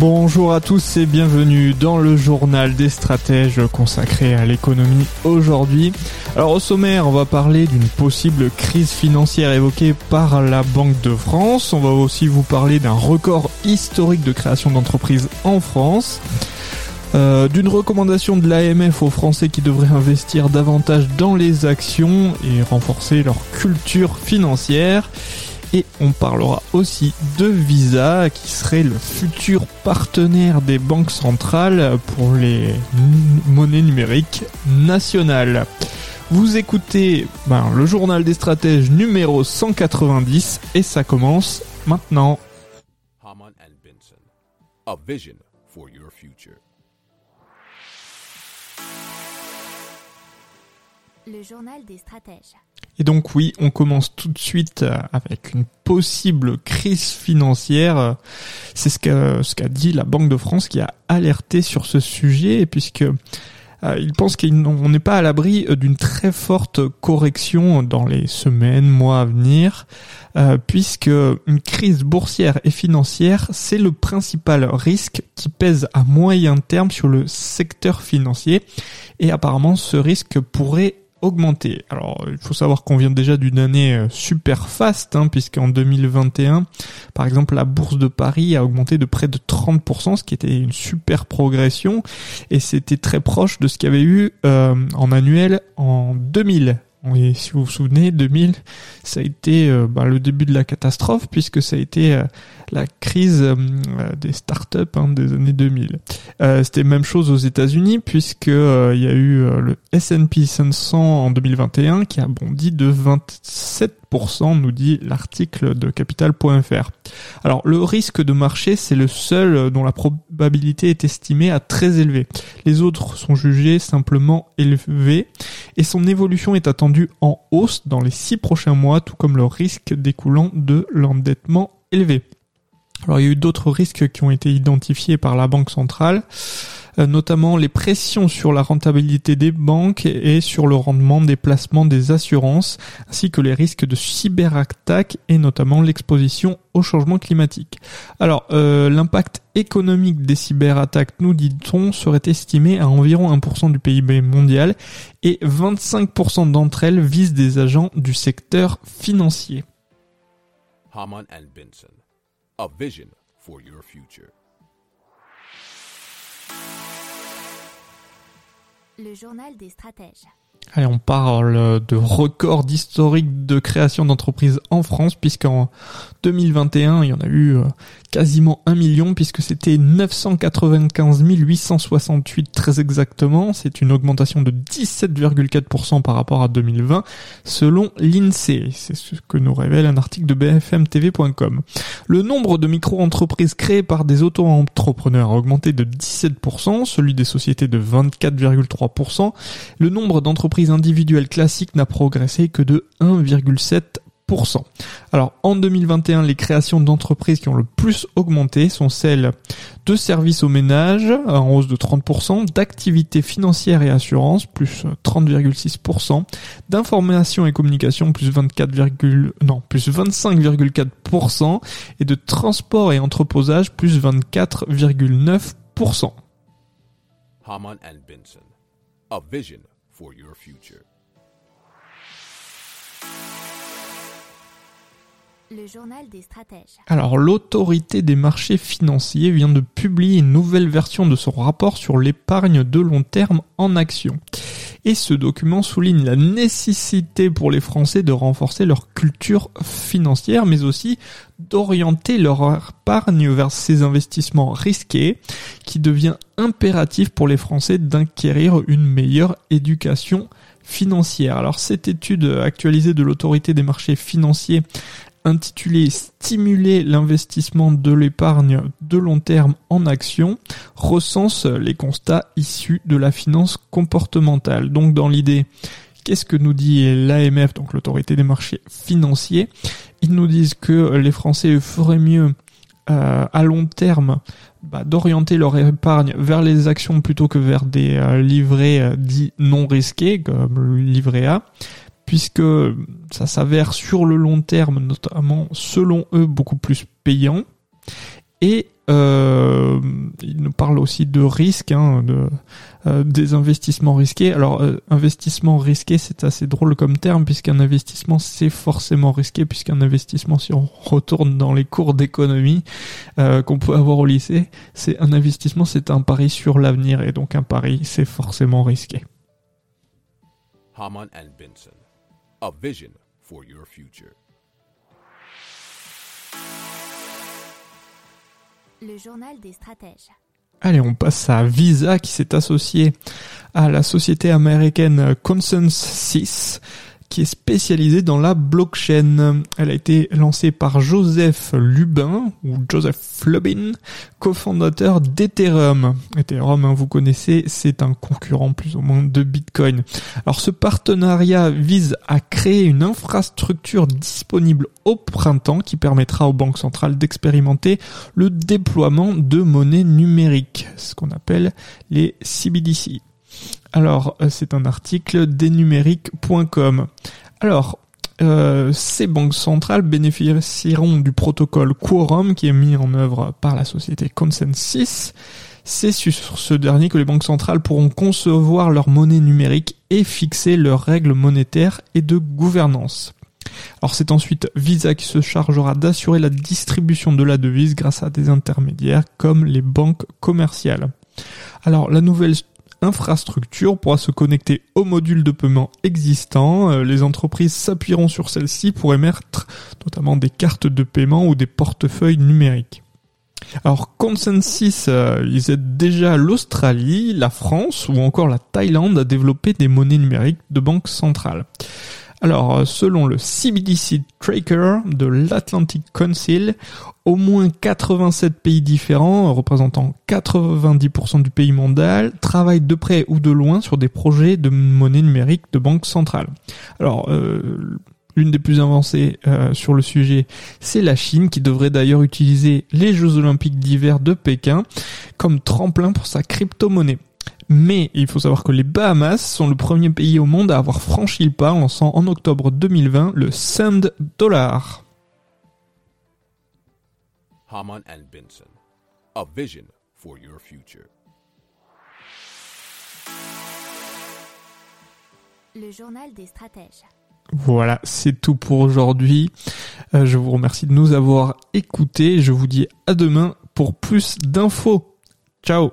Bonjour à tous et bienvenue dans le journal des stratèges consacré à l'économie aujourd'hui. Alors au sommaire, on va parler d'une possible crise financière évoquée par la Banque de France. On va aussi vous parler d'un record historique de création d'entreprises en France. Euh, d'une recommandation de l'AMF aux Français qui devraient investir davantage dans les actions et renforcer leur culture financière et on parlera aussi de Visa qui serait le futur partenaire des banques centrales pour les monnaies numériques nationales. Vous écoutez ben, le journal des stratèges numéro 190 et ça commence maintenant. Le journal des stratèges. Et donc oui, on commence tout de suite euh, avec une possible crise financière. C'est ce qu'a ce dit la Banque de France qui a alerté sur ce sujet puisque euh, il pense qu'on n'est pas à l'abri d'une très forte correction dans les semaines, mois à venir, euh, puisque une crise boursière et financière, c'est le principal risque qui pèse à moyen terme sur le secteur financier. Et apparemment, ce risque pourrait augmenté. Alors, il faut savoir qu'on vient déjà d'une année euh, super faste, hein, puisqu'en 2021, par exemple, la bourse de Paris a augmenté de près de 30%, ce qui était une super progression, et c'était très proche de ce qu'il y avait eu euh, en annuel en 2000. Et si vous vous souvenez, 2000, ça a été euh, bah, le début de la catastrophe puisque ça a été euh, la crise euh, des startups hein, des années 2000. C'était même chose aux États-Unis puisque il y a eu le S&P 500 en 2021 qui a bondi de 27%, nous dit l'article de capital.fr. Alors le risque de marché, c'est le seul dont la probabilité est estimée à très élevée. Les autres sont jugés simplement élevés et son évolution est attendue en hausse dans les six prochains mois, tout comme le risque découlant de l'endettement élevé. Alors il y a eu d'autres risques qui ont été identifiés par la Banque centrale, notamment les pressions sur la rentabilité des banques et sur le rendement des placements des assurances, ainsi que les risques de cyberattaque et notamment l'exposition au changement climatique. Alors euh, l'impact économique des cyberattaques, nous dit-on, serait estimé à environ 1% du PIB mondial et 25% d'entre elles visent des agents du secteur financier. Le journal des stratèges. Allez, on parle de record historique de création d'entreprises en France, puisqu'en 2021, il y en a eu euh, quasiment un million puisque c'était 995 868 très exactement. C'est une augmentation de 17,4% par rapport à 2020 selon l'INSEE. C'est ce que nous révèle un article de bfmtv.com. Le nombre de micro-entreprises créées par des auto-entrepreneurs a augmenté de 17%, celui des sociétés de 24,3%. Le nombre individuelles classiques n'a progressé que de 1,7%. Alors en 2021, les créations d'entreprises qui ont le plus augmenté sont celles de services aux ménages en hausse de 30%, d'activités financières et assurances plus 30,6%, d'information et communication plus 24, non, plus 25,4% et de transport et entreposage plus 24,9%. a vision for your future. Le journal des stratèges. Alors l'autorité des marchés financiers vient de publier une nouvelle version de son rapport sur l'épargne de long terme en action. Et ce document souligne la nécessité pour les Français de renforcer leur culture financière, mais aussi d'orienter leur épargne vers ces investissements risqués, qui devient impératif pour les Français d'acquérir une meilleure éducation. Alors cette étude actualisée de l'autorité des marchés financiers intitulée Stimuler l'investissement de l'épargne de long terme en actions recense les constats issus de la finance comportementale. Donc dans l'idée, qu'est-ce que nous dit l'AMF, donc l'autorité des marchés financiers? Ils nous disent que les Français feraient mieux euh, à long terme bah, d'orienter leur épargne vers les actions plutôt que vers des euh, livrets euh, dits non risqués comme le livret A puisque ça s'avère sur le long terme notamment selon eux beaucoup plus payant. Et euh, il nous parle aussi de risques, hein, de, euh, des investissements risqués. Alors, euh, investissement risqué, c'est assez drôle comme terme, puisqu'un investissement, c'est forcément risqué, puisqu'un investissement, si on retourne dans les cours d'économie euh, qu'on peut avoir au lycée, c'est un investissement, c'est un pari sur l'avenir, et donc un pari, c'est forcément risqué. Haman and Benson. A vision for your future. Le journal des stratèges. Allez, on passe à Visa qui s'est associé à la société américaine Consensus qui est spécialisée dans la blockchain. Elle a été lancée par Joseph Lubin ou Joseph Lubin, cofondateur d'Ethereum. Ethereum, hein, vous connaissez, c'est un concurrent plus ou moins de Bitcoin. Alors ce partenariat vise à créer une infrastructure disponible au printemps qui permettra aux banques centrales d'expérimenter le déploiement de monnaies numériques, ce qu'on appelle les CBDC. Alors, euh, c'est un article desnumériques.com. Alors, euh, ces banques centrales bénéficieront du protocole Quorum qui est mis en œuvre par la société Consensus. C'est sur ce dernier que les banques centrales pourront concevoir leur monnaie numérique et fixer leurs règles monétaires et de gouvernance. Alors c'est ensuite Visa qui se chargera d'assurer la distribution de la devise grâce à des intermédiaires comme les banques commerciales. Alors la nouvelle infrastructure pourra se connecter aux modules de paiement existants. Euh, les entreprises s'appuieront sur celles-ci pour émettre notamment des cartes de paiement ou des portefeuilles numériques. Alors Consensus, euh, ils aident déjà l'Australie, la France ou encore la Thaïlande à développer des monnaies numériques de banque centrale. Alors, euh, selon le CBDC Tracker de l'Atlantic Council, au moins 87 pays différents, représentant 90% du pays mondial, travaillent de près ou de loin sur des projets de monnaie numérique de banque centrale. Alors, euh, l'une des plus avancées euh, sur le sujet, c'est la Chine, qui devrait d'ailleurs utiliser les Jeux Olympiques d'hiver de Pékin comme tremplin pour sa crypto-monnaie. Mais il faut savoir que les Bahamas sont le premier pays au monde à avoir franchi le pas en lançant en octobre 2020 le Sand Dollar. Haman and Benson. A vision for your future. Le journal des stratèges. Voilà, c'est tout pour aujourd'hui. Euh, je vous remercie de nous avoir écoutés. Je vous dis à demain pour plus d'infos. Ciao